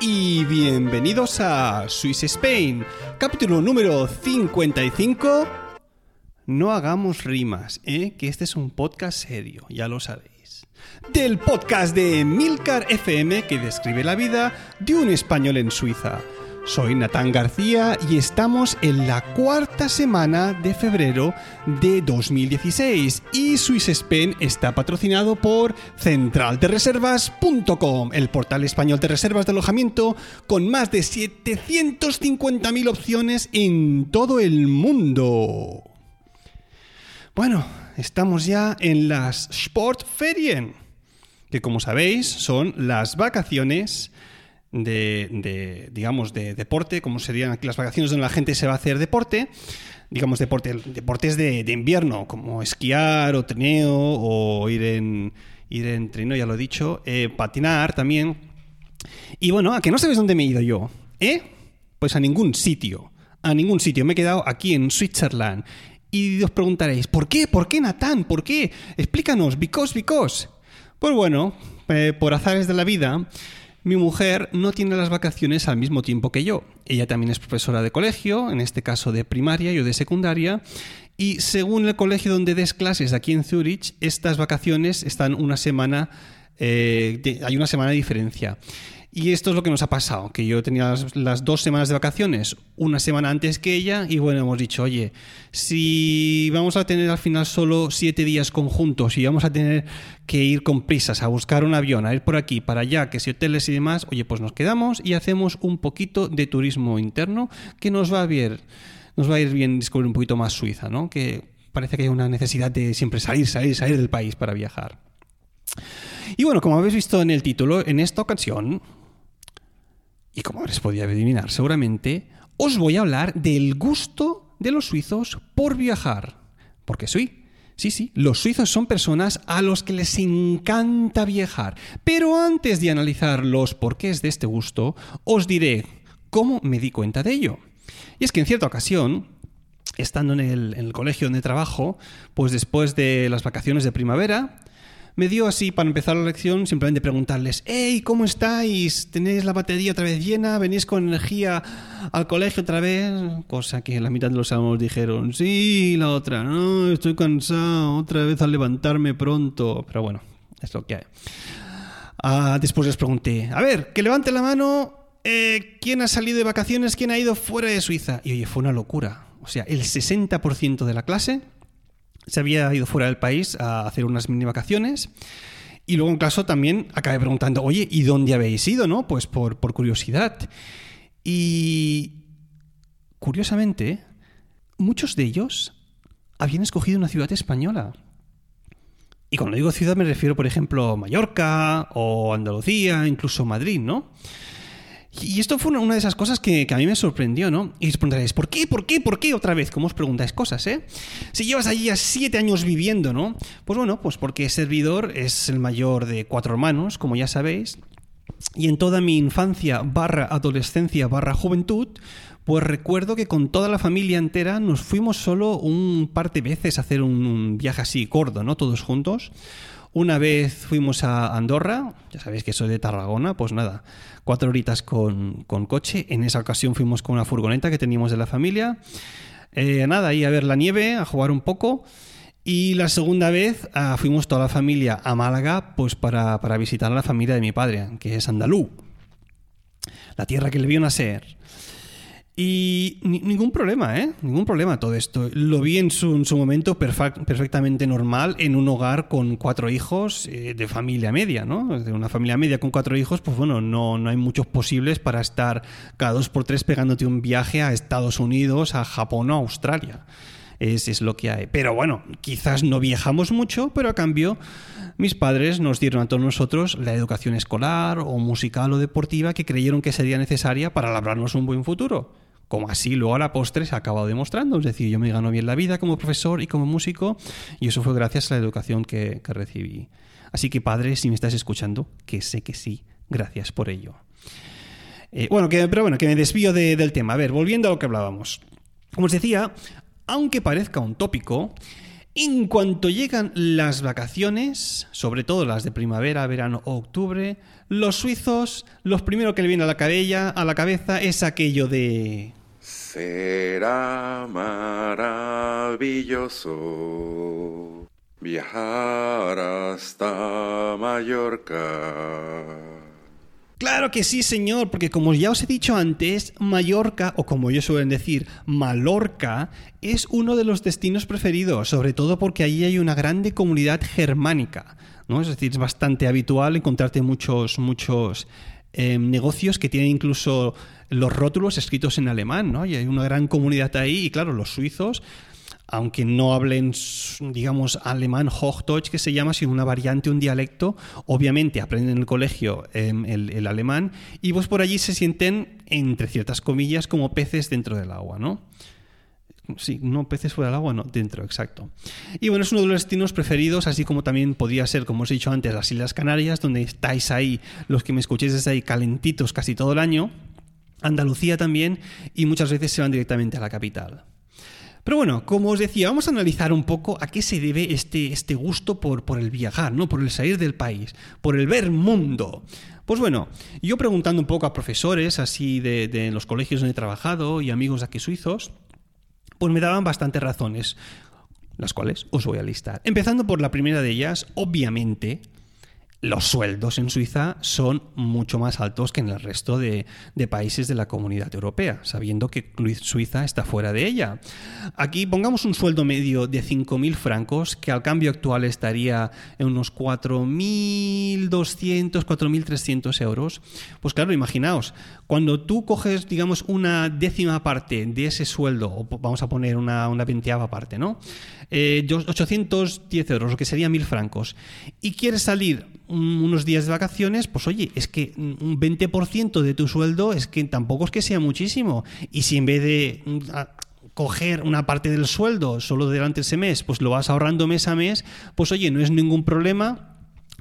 y bienvenidos a Swiss Spain, capítulo número 55 no hagamos rimas, ¿eh? que este es un podcast serio, ya lo sabéis. Del podcast de Milcar FM que describe la vida de un español en Suiza. Soy Natán García y estamos en la cuarta semana de febrero de 2016 y Swiss está patrocinado por centraldereservas.com, el portal español de reservas de alojamiento con más de 750.000 opciones en todo el mundo. Bueno, estamos ya en las Sportferien, que como sabéis son las vacaciones de, digamos, de deporte, como serían aquí las vacaciones donde la gente se va a hacer deporte, digamos, deporte, deportes de, invierno, como esquiar o trineo o ir en, ir en trineo, ya lo he dicho, eh, patinar también. Y bueno, a que no sabes dónde me he ido yo, ¿eh? Pues a ningún sitio, a ningún sitio. Me he quedado aquí en Switzerland. Y os preguntaréis, ¿por qué? ¿Por qué, Natán? ¿Por qué? Explícanos, because, because. Pues bueno, eh, por azares de la vida, mi mujer no tiene las vacaciones al mismo tiempo que yo. Ella también es profesora de colegio, en este caso de primaria, yo de secundaria, y según el colegio donde des clases aquí en Zurich, estas vacaciones están una semana, eh, hay una semana de diferencia. Y esto es lo que nos ha pasado, que yo tenía las, dos semanas de vacaciones, una semana antes que ella, y bueno, hemos dicho, oye, si vamos a tener al final solo siete días conjuntos y vamos a tener que ir con prisas a buscar un avión, a ir por aquí, para allá, que si hoteles y demás, oye, pues nos quedamos y hacemos un poquito de turismo interno que nos va a bien, nos va a ir bien descubrir un poquito más Suiza, ¿no? Que parece que hay una necesidad de siempre salir, salir, salir del país para viajar. Y bueno, como habéis visto en el título, en esta ocasión y como habréis podido adivinar seguramente, os voy a hablar del gusto de los suizos por viajar. Porque soy, sí, sí, los suizos son personas a los que les encanta viajar. Pero antes de analizar los porqués de este gusto, os diré cómo me di cuenta de ello. Y es que en cierta ocasión, estando en el, en el colegio donde trabajo, pues después de las vacaciones de primavera, me dio así para empezar la lección simplemente preguntarles, hey, ¿cómo estáis? ¿Tenéis la batería otra vez llena? ¿Venís con energía al colegio otra vez? Cosa que la mitad de los alumnos dijeron, sí, la otra, no, estoy cansado, otra vez al levantarme pronto. Pero bueno, es lo que hay. Ah, después les pregunté, a ver, que levante la mano, eh, ¿quién ha salido de vacaciones? ¿Quién ha ido fuera de Suiza? Y oye, fue una locura. O sea, el 60% de la clase se había ido fuera del país a hacer unas mini vacaciones. Y luego en caso también acabé preguntando, oye, ¿y dónde habéis ido? ¿No? Pues por, por curiosidad. Y curiosamente, muchos de ellos habían escogido una ciudad española. Y cuando digo ciudad me refiero, por ejemplo, a Mallorca o Andalucía, incluso Madrid, ¿no? Y esto fue una, de esas cosas que, a mí me sorprendió, ¿no? Y os preguntaréis, ¿por qué? ¿Por qué? ¿Por qué? Otra vez, ¿cómo os preguntáis cosas, eh? Si llevas allí ya siete años viviendo, ¿no? Pues bueno, pues porque servidor es el mayor de cuatro hermanos, como ya sabéis. Y en toda mi infancia barra adolescencia barra juventud, pues recuerdo que con toda la familia entera nos fuimos solo un par de veces a hacer un, un viaje así gordo, ¿no? Todos juntos. Una vez fuimos a Andorra, ya sabéis que soy de Tarragona, pues nada, cuatro horitas con, coche. En esa ocasión fuimos con una furgoneta que teníamos de la familia. Eh, nada, ahí a ver la nieve, a jugar un poco. Y la segunda vez ah, fuimos toda la familia a Málaga pues para, para, visitar a la familia de mi padre, que es andalú. La tierra que le vio nacer. Y ningún problema, ¿eh? Ningún problema todo esto. Lo vi en su, momento perfectamente normal en un hogar con cuatro hijos eh, de familia media, ¿no? De una familia media con cuatro hijos, pues bueno, no, no hay muchos posibles para estar cada dos por tres pegándote un viaje a Estados Unidos, a Japón o a Australia. Es, es lo que hay. Pero bueno, quizás no viajamos mucho, pero a cambio mis padres nos dieron a todos nosotros la educación escolar o musical o deportiva que creyeron que sería necesaria para labrarnos un buen futuro como así luego a la postre se ha acabado demostrando. Es decir, yo me gano bien la vida como profesor y como músico y eso fue gracias a la educación que, recibí. Así que padre, si me estás escuchando, que sé que sí, gracias por ello. Eh, bueno, que, pero bueno, que me desvío del tema. A ver, volviendo a lo que hablábamos. Como os decía, aunque parezca un tópico, En cuanto llegan las vacaciones, sobre todo las de primavera, verano o octubre, los suizos, lo primero que le viene a la, cabella, a la cabeza es aquello de... Será maravilloso viajar hasta Mallorca. Claro que sí, señor, porque como ya os he dicho antes, Mallorca, o como ellos suelen decir, Mallorca, es uno de los destinos preferidos, sobre todo porque allí hay una grande comunidad germánica, ¿no? Es decir, es bastante habitual encontrarte muchos, muchos em, negocios que tienen incluso los rótulos escritos en alemán, ¿no? Y hay una gran comunidad ahí, y claro, los suizos aunque no hablen, digamos, alemán Hochdeutsch, que se llama, sino una variante, un dialecto, obviamente aprenden en el colegio em, el, alemán y pues por allí se sienten, entre ciertas comillas, como peces dentro del agua, ¿no? Sí, no peces fuera del agua, no, dentro, exacto. Y bueno, es uno de los destinos preferidos, así como también podría ser, como os he dicho antes, las Islas Canarias, donde estáis ahí, los que me escuchéis desde ahí, calentitos casi todo el año. Andalucía también, y muchas veces se van directamente a la capital. Pero bueno, como os decía, vamos a analizar un poco a qué se debe este, este gusto por, por el viajar, ¿no? por el salir del país, por el ver mundo. Pues bueno, yo preguntando un poco a profesores así de, de los colegios donde he trabajado y amigos aquí suizos, pues me daban bastantes razones, las cuales os voy a listar. Empezando por la primera de ellas, obviamente, los sueldos en Suiza son mucho más altos que en el resto de, países de la comunidad europea, sabiendo que Suiza está fuera de ella. Aquí pongamos un sueldo medio de 5.000 francos, que al cambio actual estaría en unos 4.200, 4.300 euros. Pues claro, imaginaos, cuando tú coges, digamos, una décima parte de ese sueldo, o vamos a poner una, una veinteava parte, ¿no? 810 eh, euros, lo que sería 1.000 francos, y quieres salir unos días de vacaciones, pues oye, es que un 20% de tu sueldo es que tampoco es que sea muchísimo. Y si en vez de mm, coger una parte del sueldo solo durante ese mes, pues lo vas ahorrando mes a mes, pues oye, no es ningún problema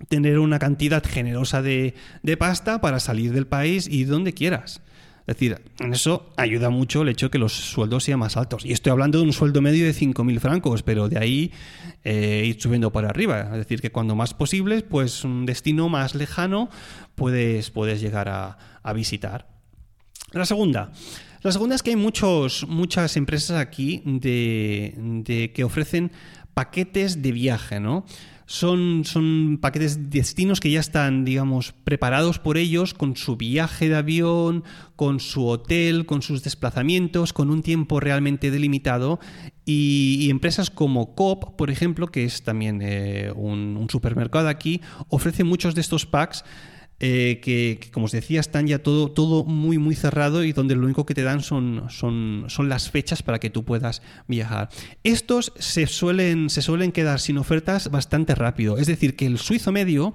tener una cantidad generosa de, de pasta para salir del país y donde quieras. Es decir, en eso ayuda mucho el hecho de que los sueldos sean más altos. Y estoy hablando de un sueldo medio de 5.000 francos, pero de ahí eh, ir subiendo para arriba. Es decir, que cuando más posible, pues un destino más lejano puedes, puedes llegar a, visitar. La segunda. La segunda es que hay muchos, muchas empresas aquí de, que ofrecen paquetes de viaje, ¿no? son, son paquetes destinos que ya están, digamos, preparados por ellos con su viaje de avión, con su hotel, con sus desplazamientos, con un tiempo realmente delimitado. Y, empresas como Coop, por ejemplo, que es también eh, un, un supermercado aquí, ofrece muchos de estos packs eh, que, como os decía, están ya todo, todo muy, muy cerrado y donde lo único que te dan son, son, son las fechas para que tú puedas viajar. Estos se suelen, se suelen quedar sin ofertas bastante rápido. Es decir, que el suizo medio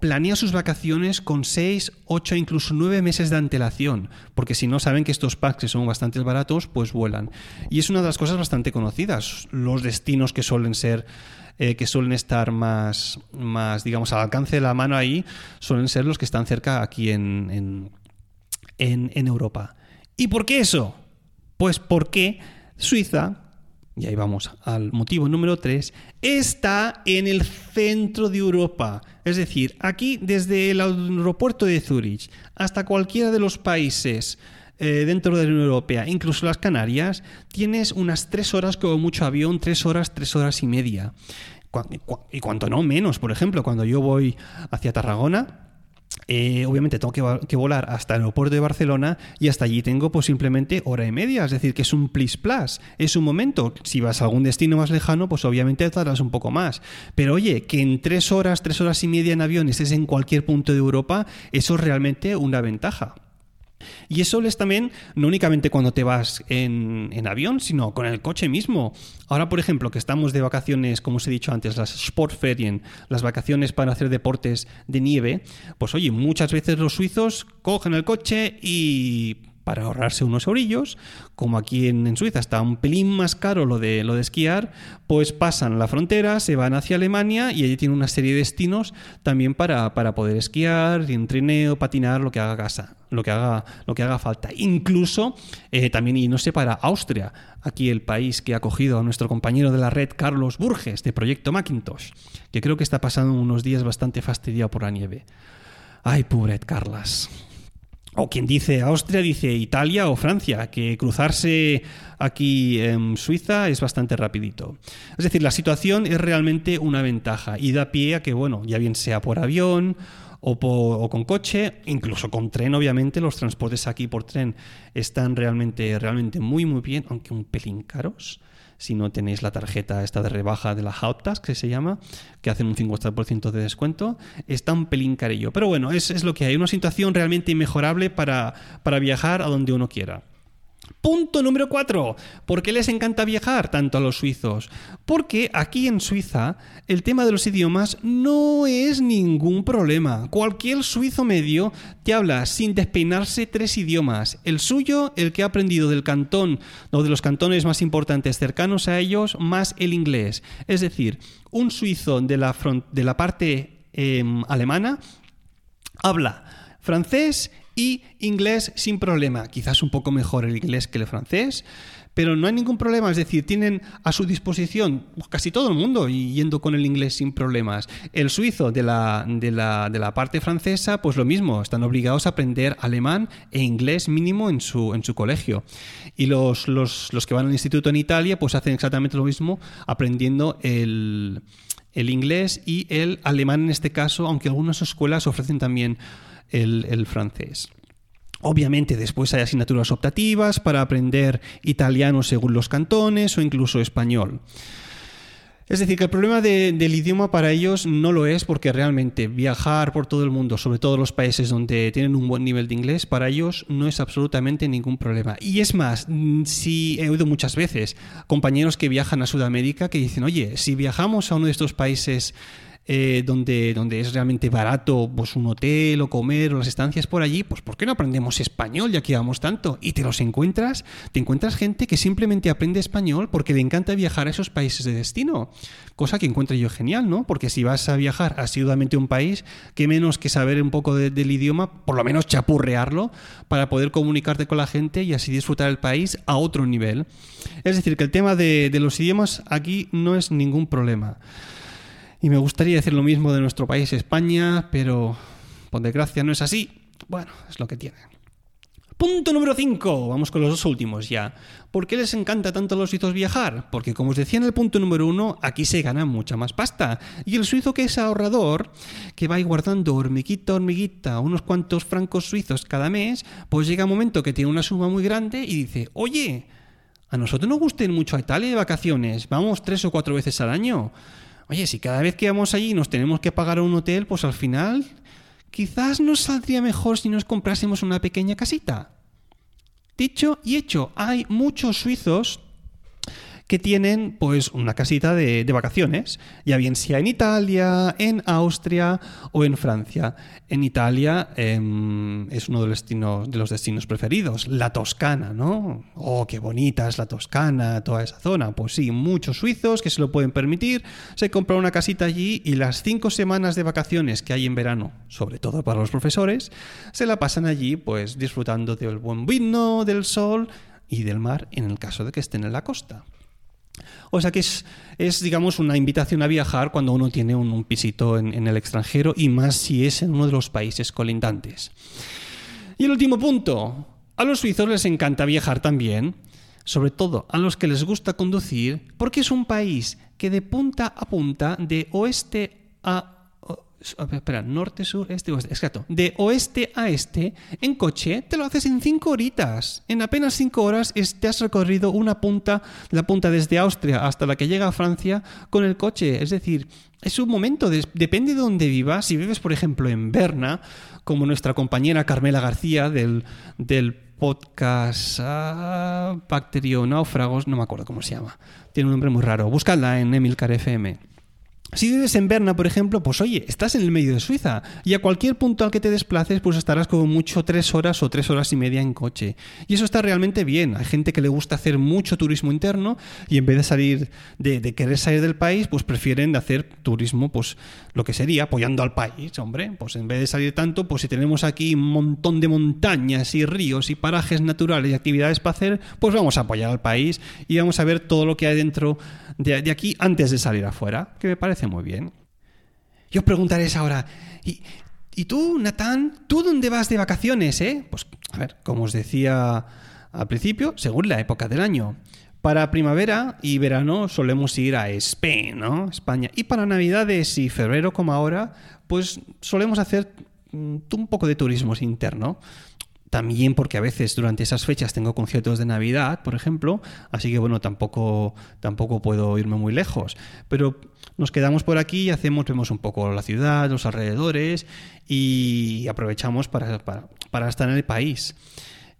planea sus vacaciones con 6, 8, incluso 9 meses de antelación, porque si no saben que estos packs son bastante baratos, pues vuelan. Y es una de las cosas bastante conocidas, los destinos que suelen ser eh, que suelen estar más, más, digamos, al alcance de la mano ahí, suelen ser los que están cerca aquí en, en, en, Europa. ¿Y por qué eso? Pues porque Suiza y ahí vamos al motivo número 3, está en el centro de Europa. Es decir, aquí desde el aeropuerto de Zurich hasta cualquiera de los países eh, dentro de la Unión Europea, incluso las Canarias, tienes unas tres horas como mucho avión, tres horas, tres horas y media. Y cuanto no menos, por ejemplo, cuando yo voy hacia Tarragona, eh, obviamente tengo que, volar hasta el aeropuerto de Barcelona y hasta allí tengo pues simplemente hora y media, es decir, que es un plis plus, es un momento. Si vas a algún destino más lejano, pues obviamente tardas un poco más. Pero oye, que en tres horas, tres horas y media en avión estés en cualquier punto de Europa, eso es realmente una ventaja. Y eso es también, no únicamente cuando te vas en, avión, sino con el coche mismo. Ahora, por ejemplo, que estamos de vacaciones, como os he dicho antes, las Sportferien, las vacaciones para hacer deportes de nieve, pues oye, muchas veces los suizos cogen el coche y para ahorrarse unos orillos, como aquí en, Suiza está un pelín más caro lo de, lo de esquiar, pues pasan la frontera, se van hacia Alemania y allí tienen una serie de destinos también para, para poder esquiar, en trineo, patinar, lo que haga casa, lo que haga, lo que haga falta. Incluso eh, también, y no sé, para Austria, aquí el país que ha acogido a nuestro compañero de la red, Carlos Burges, de Proyecto Macintosh, que creo que está pasando unos días bastante fastidiado por la nieve. Ay, pobre Carlas. O quien dice Austria dice Italia o Francia, que cruzarse aquí en Suiza es bastante rapidito. Es decir, la situación es realmente una ventaja y da pie a que, bueno, ya bien sea por avión o, o, con coche, incluso con tren, obviamente, los transportes aquí por tren están realmente, realmente muy, muy bien, aunque un pelín caros si no tenéis la tarjeta esta de rebaja de la Hauptast, que se llama, que hacen un 50% de descuento, está un pelín carillo. Pero bueno, es, es lo que hay, una situación realmente inmejorable para, para viajar a donde uno quiera. Punto número 4. ¿Por qué les encanta viajar tanto a los suizos? Porque aquí en Suiza el tema de los idiomas no es ningún problema. Cualquier suizo medio te habla sin despeinarse tres idiomas. El suyo, el que ha aprendido del cantón o de los cantones más importantes cercanos a ellos, más el inglés. Es decir, un suizo de la, parte em, alemana habla francés y inglés sin problema. Quizás un poco mejor el inglés que el francés, pero no hay ningún problema. Es decir, tienen a su disposición casi todo el mundo yendo con el inglés sin problemas. El suizo de la, de la, de la parte francesa, pues lo mismo, están obligados a aprender alemán e inglés mínimo en su, en su colegio. Y los, los, los que van al instituto en Italia, pues hacen exactamente lo mismo, aprendiendo el, el inglés y el alemán en este caso, aunque algunas escuelas ofrecen también el, francés. Obviamente después hay asignaturas optativas para aprender italiano según los cantones o incluso español. Es decir, que el problema del idioma para ellos no lo es porque realmente viajar por todo el mundo, sobre todo los países donde tienen un buen nivel de inglés, para ellos no es absolutamente ningún problema. Y es más, mm, si he oído muchas veces compañeros que viajan a Sudamérica que dicen, oye, si viajamos a uno de estos países eh, donde, donde es realmente barato pues, un hotel o comer o las estancias por allí, pues ¿por qué no aprendemos español ya que vamos tanto? Y te los encuentras, te encuentras gente que simplemente aprende español porque le encanta viajar a esos países de destino, cosa que encuentro yo genial, ¿no? Porque si vas a viajar asiduamente a un país, qué menos que saber un poco del idioma, por lo menos chapurrearlo, para poder comunicarte con la gente y así disfrutar el país a otro nivel. Es decir, que el tema de, de los idiomas aquí no es ningún problema. Y me gustaría decir lo mismo de nuestro país, España, pero por desgracia no es así. Bueno, es lo que tiene. Punto número 5. Vamos con los dos últimos ya. ¿Por qué les encanta tanto a los suizos viajar? Porque como os decía en el punto número 1, aquí se gana mucha más pasta. Y el suizo que es ahorrador, que va guardando hormiguita, hormiguita, unos cuantos francos suizos cada mes, pues llega un momento que tiene una suma muy grande y dice, oye, a nosotros nos gusta ir mucho a Italia de vacaciones, vamos tres o cuatro veces al año. Oye, si cada vez que vamos allí nos tenemos que pagar un hotel, pues al final quizás nos saldría mejor si nos comprásemos una pequeña casita. Dicho y hecho, hay muchos suizos que tienen pues una casita de, vacaciones, ya bien sea en Italia, en Austria o en Francia. En Italia em, es uno de los, destinos, de los destinos preferidos, la Toscana, ¿no? Oh, qué bonita es la Toscana, toda esa zona. Pues sí, muchos suizos que se lo pueden permitir, se compran una casita allí y las cinco semanas de vacaciones que hay en verano, sobre todo para los profesores, se la pasan allí pues disfrutando del buen vino, del sol y del mar en el caso de que estén en la costa. O sea que es, es, digamos, una invitación a viajar cuando uno tiene un, pisito en, en, el extranjero y más si es en uno de los países colindantes. Y el último punto. A los suizos les encanta viajar también, sobre todo a los que les gusta conducir, porque es un país que de punta a punta, de oeste a espera, norte, sur, este, oeste. Exacto. De oeste a este, en coche, te lo haces en cinco horitas. En apenas cinco horas te has recorrido una punta, la punta desde Austria hasta la que llega a Francia con el coche. Es decir, es un momento, depende de dónde vivas. Si vives, por ejemplo, en Berna, como nuestra compañera Carmela García del, del podcast uh, Bacterio Náufragos, no me acuerdo cómo se llama. Tiene un nombre muy raro. Búscala en Emilcar FM Si vives en Berna, por ejemplo, pues oye, estás en el medio de Suiza y a cualquier punto al que te desplaces, pues estarás como mucho tres horas o tres horas y media en coche. Y eso está realmente bien. Hay gente que le gusta hacer mucho turismo interno y en vez de salir, de, querer salir del país, pues prefieren hacer turismo, pues lo que sería apoyando al país, hombre. Pues en vez de salir tanto, pues si tenemos aquí un montón de montañas y ríos y parajes naturales y actividades para hacer, pues vamos a apoyar al país y vamos a ver todo lo que hay dentro de, de aquí antes de salir afuera, que me parece muy bien. Yo preguntaréis ahora, ¿y, ¿y tú, Natán? ¿Tú dónde vas de vacaciones, eh? Pues, a ver, como os decía al principio, según la época del año. Para primavera y verano solemos ir a España, ¿no? España. Y para Navidades y febrero como ahora, pues solemos hacer mm, un poco de turismo interno. También porque a veces durante esas fechas tengo conciertos de Navidad, por ejemplo, así que bueno, tampoco, tampoco puedo irme muy lejos. Pero nos quedamos por aquí y hacemos, vemos un poco la ciudad, los alrededores y aprovechamos para, para estar en el país.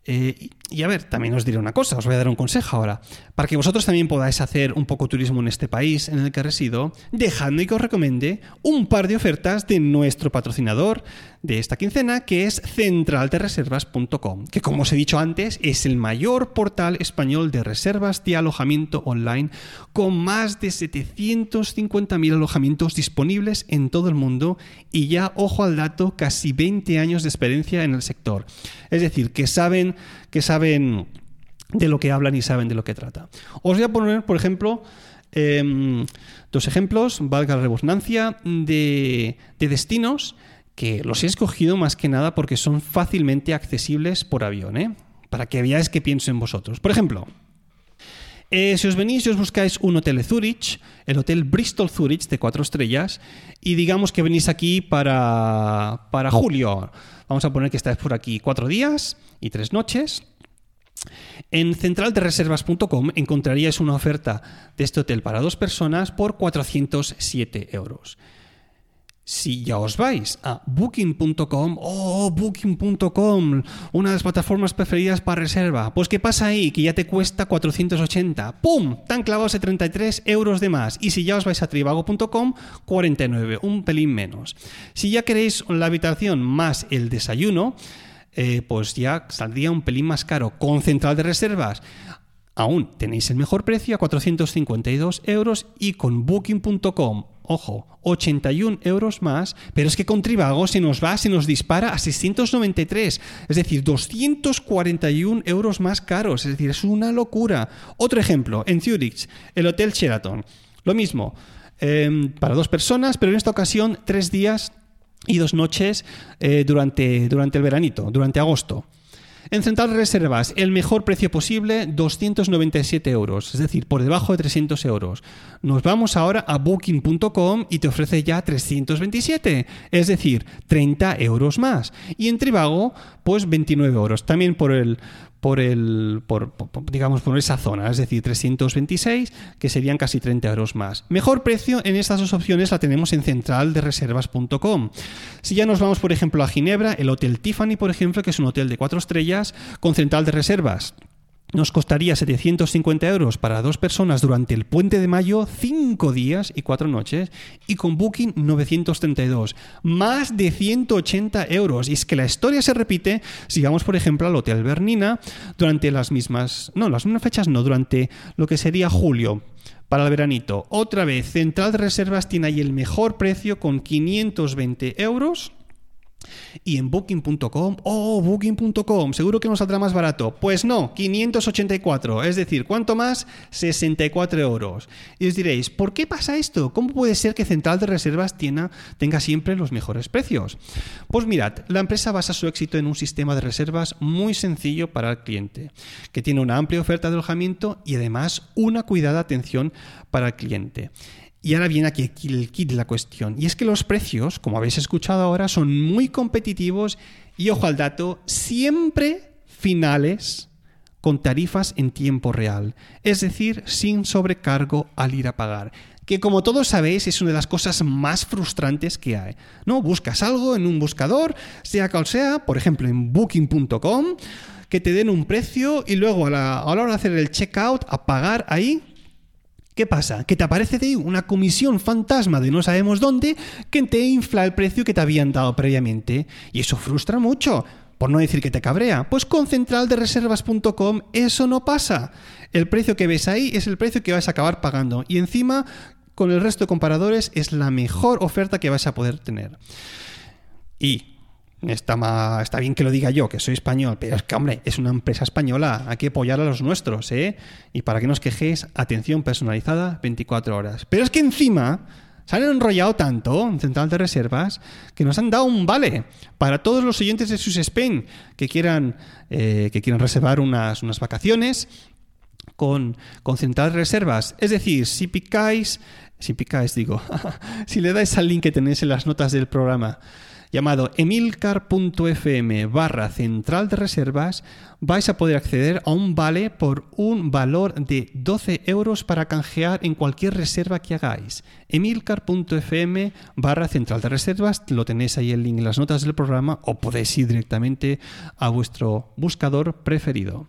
Eh, y a ver, también os diré una cosa, os voy a dar un consejo ahora. Para que vosotros también podáis hacer un poco turismo en este país en el que resido, dejadme que os recomiende un par de ofertas de nuestro patrocinador de esta quincena, que es centraldereservas.com, que como os he dicho antes, es el mayor portal español de reservas de alojamiento online, con más de 750.000 alojamientos disponibles en todo el mundo y ya, ojo al dato, casi 20 años de experiencia en el sector. Es decir, que saben que saben de lo que hablan y saben de lo que trata. Os voy a poner, por ejemplo, em, dos ejemplos, valga la redundancia, de, destinos que los he escogido más que nada porque son fácilmente accesibles por avión, ¿eh? para que veáis que pienso en vosotros. Por ejemplo, eh, si os venís y os buscáis un hotel de Zurich, el hotel Bristol Zurich de cuatro estrellas, y digamos que venís aquí para, para julio, vamos a poner que estáis por aquí cuatro días y tres noches, en centraldereservas.com encontraríais una oferta de este hotel para dos personas por 407 euros. Si ya os vais a booking.com, oh, booking.com, una de las plataformas preferidas para reserva, pues ¿qué pasa ahí? Que ya te cuesta 480. ¡Pum! Tan clavados de 33 euros de más. Y si ya os vais a tribago.com, 49, un pelín menos. Si ya queréis la habitación más el desayuno, eh, pues ya saldría un pelín más caro. Con central de reservas, aún tenéis el mejor precio a 452 euros y con booking.com ojo, 81 euros más, pero es que con Trivago se nos va, se nos dispara a 693, es decir, 241 euros más caros, es decir, es una locura. Otro ejemplo, en Zurich, el Hotel Sheraton, lo mismo, em, para dos personas, pero en esta ocasión tres días y dos noches eh, durante, durante el veranito, durante agosto. En Central Reservas, el mejor precio posible, 297 euros, es decir, por debajo de 300 euros. Nos vamos ahora a booking.com y te ofrece ya 327, es decir, 30 euros más. Y en Trivago, pues 29 euros, también por el, por el por, digamos por esa zona, es decir, 326, que serían casi 30 euros más. Mejor precio en estas dos opciones la tenemos en centraldereservas.com. Si ya nos vamos, por ejemplo, a Ginebra, el Hotel Tiffany, por ejemplo, que es un hotel de cuatro estrellas con central de reservas nos costaría 750 euros para dos personas durante el puente de mayo, 5 días y 4 noches, y con Booking 932, más de 180 euros. Y es que la historia se repite si vamos, por ejemplo, al Hotel Bernina durante las mismas, no, las mismas fechas no, durante lo que sería julio. Para el veranito, otra vez, Central de Reservas tiene ahí el mejor precio con 520 euros y en booking.com, oh, booking.com, seguro que nos saldrá más barato. Pues no, 584, es decir, ¿cuánto más? 64 euros. Y os diréis, ¿por qué pasa esto? ¿Cómo puede ser que Central de Reservas tenga, tenga siempre los mejores precios? Pues mirad, la empresa basa su éxito en un sistema de reservas muy sencillo para el cliente, que tiene una amplia oferta de alojamiento y además una cuidada atención para el cliente. Y ahora viene aquí el kit de la cuestión. Y es que los precios, como habéis escuchado ahora, son muy competitivos y, ojo al dato, siempre finales con tarifas en tiempo real. Es decir, sin sobrecargo al ir a pagar. Que como todos sabéis es una de las cosas más frustrantes que hay. ¿No? Buscas algo en un buscador, sea cual sea, por ejemplo en booking.com, que te den un precio y luego a la, a la hora de hacer el checkout, a pagar ahí, ¿Qué pasa? Que te aparece de ahí una comisión fantasma de no sabemos dónde que te infla el precio que te habían dado previamente. Y eso frustra mucho. Por no decir que te cabrea. Pues con centraldereservas.com eso no pasa. El precio que ves ahí es el precio que vas a acabar pagando. Y encima, con el resto de comparadores, es la mejor oferta que vas a poder tener. Y Está, está bien que lo diga yo, que soy español, pero es que, hombre, es una empresa española, hay que apoyar a los nuestros, ¿eh? Y para que no os quejéis, atención personalizada 24 horas. Pero es que encima se han enrollado tanto en Central de Reservas que nos han dado un vale para todos los oyentes de sus Spain que quieran, eh, que quieran reservar unas, unas vacaciones con, con Central de Reservas. Es decir, si picáis, si picáis, digo, si le dais al link que tenéis en las notas del programa, llamado emilcar.fm barra central de reservas, vais a poder acceder a un vale por un valor de 12 euros para canjear en cualquier reserva que hagáis. emilcar.fm barra central de reservas, lo tenéis ahí el link en las notas del programa o podéis ir directamente a vuestro buscador preferido.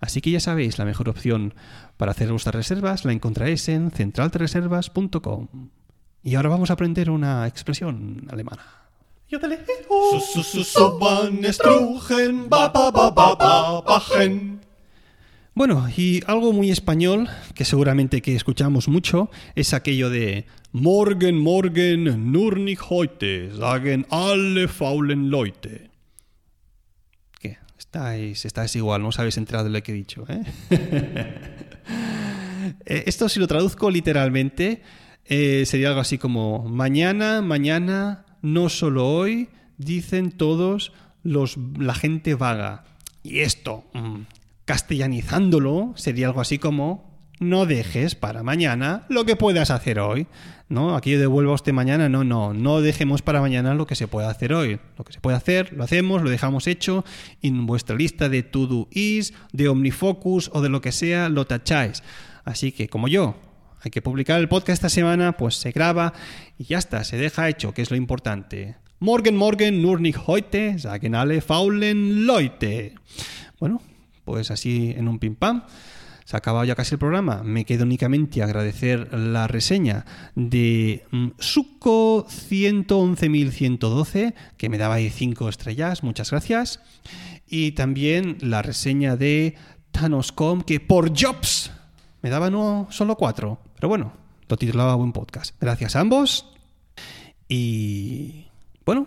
Así que ya sabéis, la mejor opción para hacer vuestras reservas la encontraréis en centraldereservas.com. Y ahora vamos a aprender una expresión alemana. Bueno, y algo muy español, que seguramente que escuchamos mucho, es aquello de Morgen, morgen, nur nicht heute, sagen alle faulen Leute. ¿Qué? Estáis, estáis igual, no os habéis enterado de lo que he dicho, ¿eh? Eh, Esto si lo traduzco literalmente, eh, sería algo así como mañana, mañana, no solo hoy, dicen todos los, la gente vaga. Y esto, mm, castellanizándolo, sería algo así como no dejes para mañana lo que puedas hacer hoy. ¿No? Aquí yo devuelvo a usted mañana, no, no, no dejemos para mañana lo que se puede hacer hoy. Lo que se puede hacer, lo hacemos, lo dejamos hecho. Y en vuestra lista de to-do is, de OmniFocus o de lo que sea, lo tacháis. Así que, como yo, hay que publicar el podcast esta semana, pues se graba y ya está, se deja hecho, que es lo importante. Morgen, morgen, nur nicht heute, sagen alle faulen Leute. Bueno, pues así en un pim pam. Se ha acabado ya casi el programa. Me quedo únicamente agradecer la reseña de mm, Suco 111.112, que me daba ahí 5 estrellas. Muchas gracias. Y también la reseña de Thanoscom, que por Jobs me daba no solo 4. Pero bueno, lo titulaba buen podcast. Gracias a ambos. Y bueno,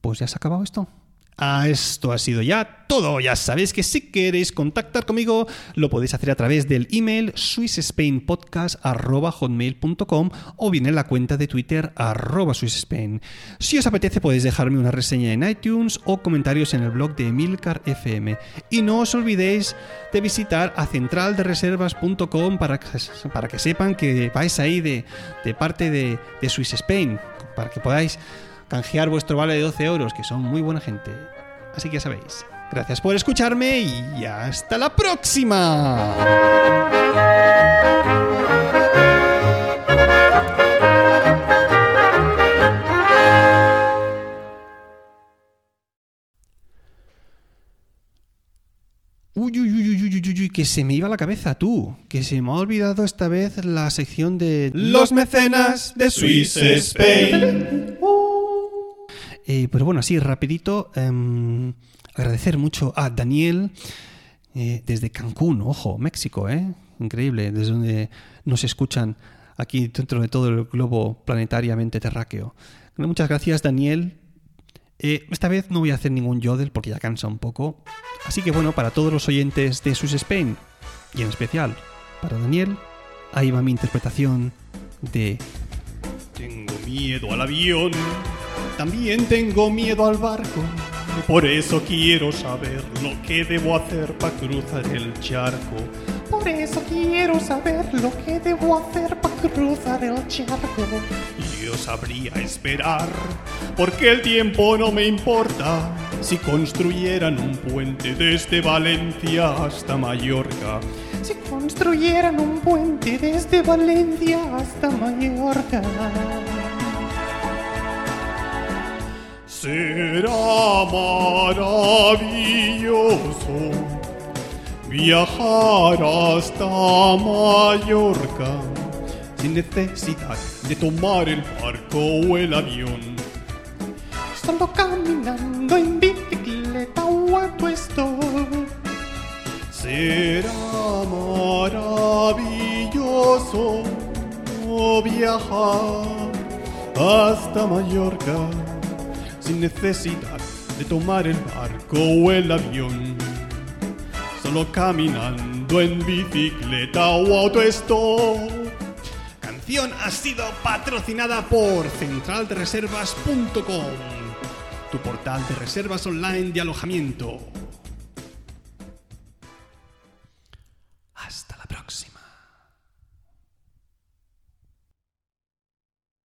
pues ya se ha acabado esto. Ah, esto ha sido ya todo. Ya sabéis que si queréis contactar conmigo, lo podéis hacer a través del email swissspainpodcast.hotmail.com o bien en la cuenta de Twitter arroba swissspain. Si os apetece podéis dejarme una reseña en iTunes o comentarios en el blog de Emilcar FM. Y no os olvidéis de visitar a centraldereservas.com para, que- para que sepan que vais ahí de, de parte de, de Swiss Spain, para que podáis canjear vuestro vale de 12 euros, que son muy buena gente. Así que ya sabéis. Gracias por escucharme y hasta la próxima. Uy, uy, uy, uy, uy, uy, que se me iba la cabeza, tú. Que se me ha olvidado esta vez la sección de Los mecenas de Swiss Spain. Eh, pero bueno, así rapidito, em, agradecer mucho a Daniel eh, desde Cancún, ojo, México, ¿eh? Increíble, desde donde nos escuchan aquí dentro de todo el globo planetariamente terráqueo. Muchas gracias, Daniel. Eh, esta vez no voy a hacer ningún yodel porque ya cansa un poco. Así que bueno, para todos los oyentes de Swiss Spain, y en especial para Daniel, ahí va mi interpretación de Tengo miedo al avión, también tengo miedo al barco. Por eso quiero saber lo que debo hacer para cruzar el charco. Por eso quiero saber lo que debo hacer para cruzar el charco. Yo sabría esperar, porque el tiempo no me importa. Si construyeran un puente desde Valencia hasta Mallorca, Si construyeran un puente desde Valencia hasta Mallorca. Será maravilloso viajar hasta Mallorca. sin necesidad de tomar el barco o el avión. Solo caminando en bicicleta o a tu. Será maravilloso viajar hasta Mallorca sin necesidad de tomar el barco o el avión. Solo caminando en bicicleta o autostop. Canción ha sido patrocinada por centraldereservas.com, tu portal de reservas online de alojamiento.